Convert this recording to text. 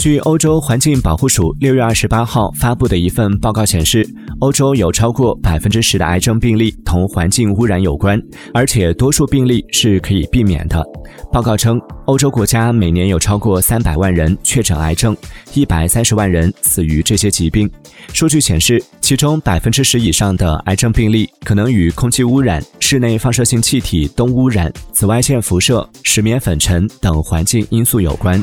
据欧洲环境保护署六月二十八号发布的一份报告显示，欧洲有超过百分之十的癌症病例同环境污染有关，而且多数病例是可以避免的。报告称，欧洲国家每年有超过三百万人确诊癌症，一百三十万人死于这些疾病。数据显示，其中百分之十以上的癌症病例可能与空气污染、室内放射性气体氡污染、紫外线辐射、石棉粉尘等环境因素有关。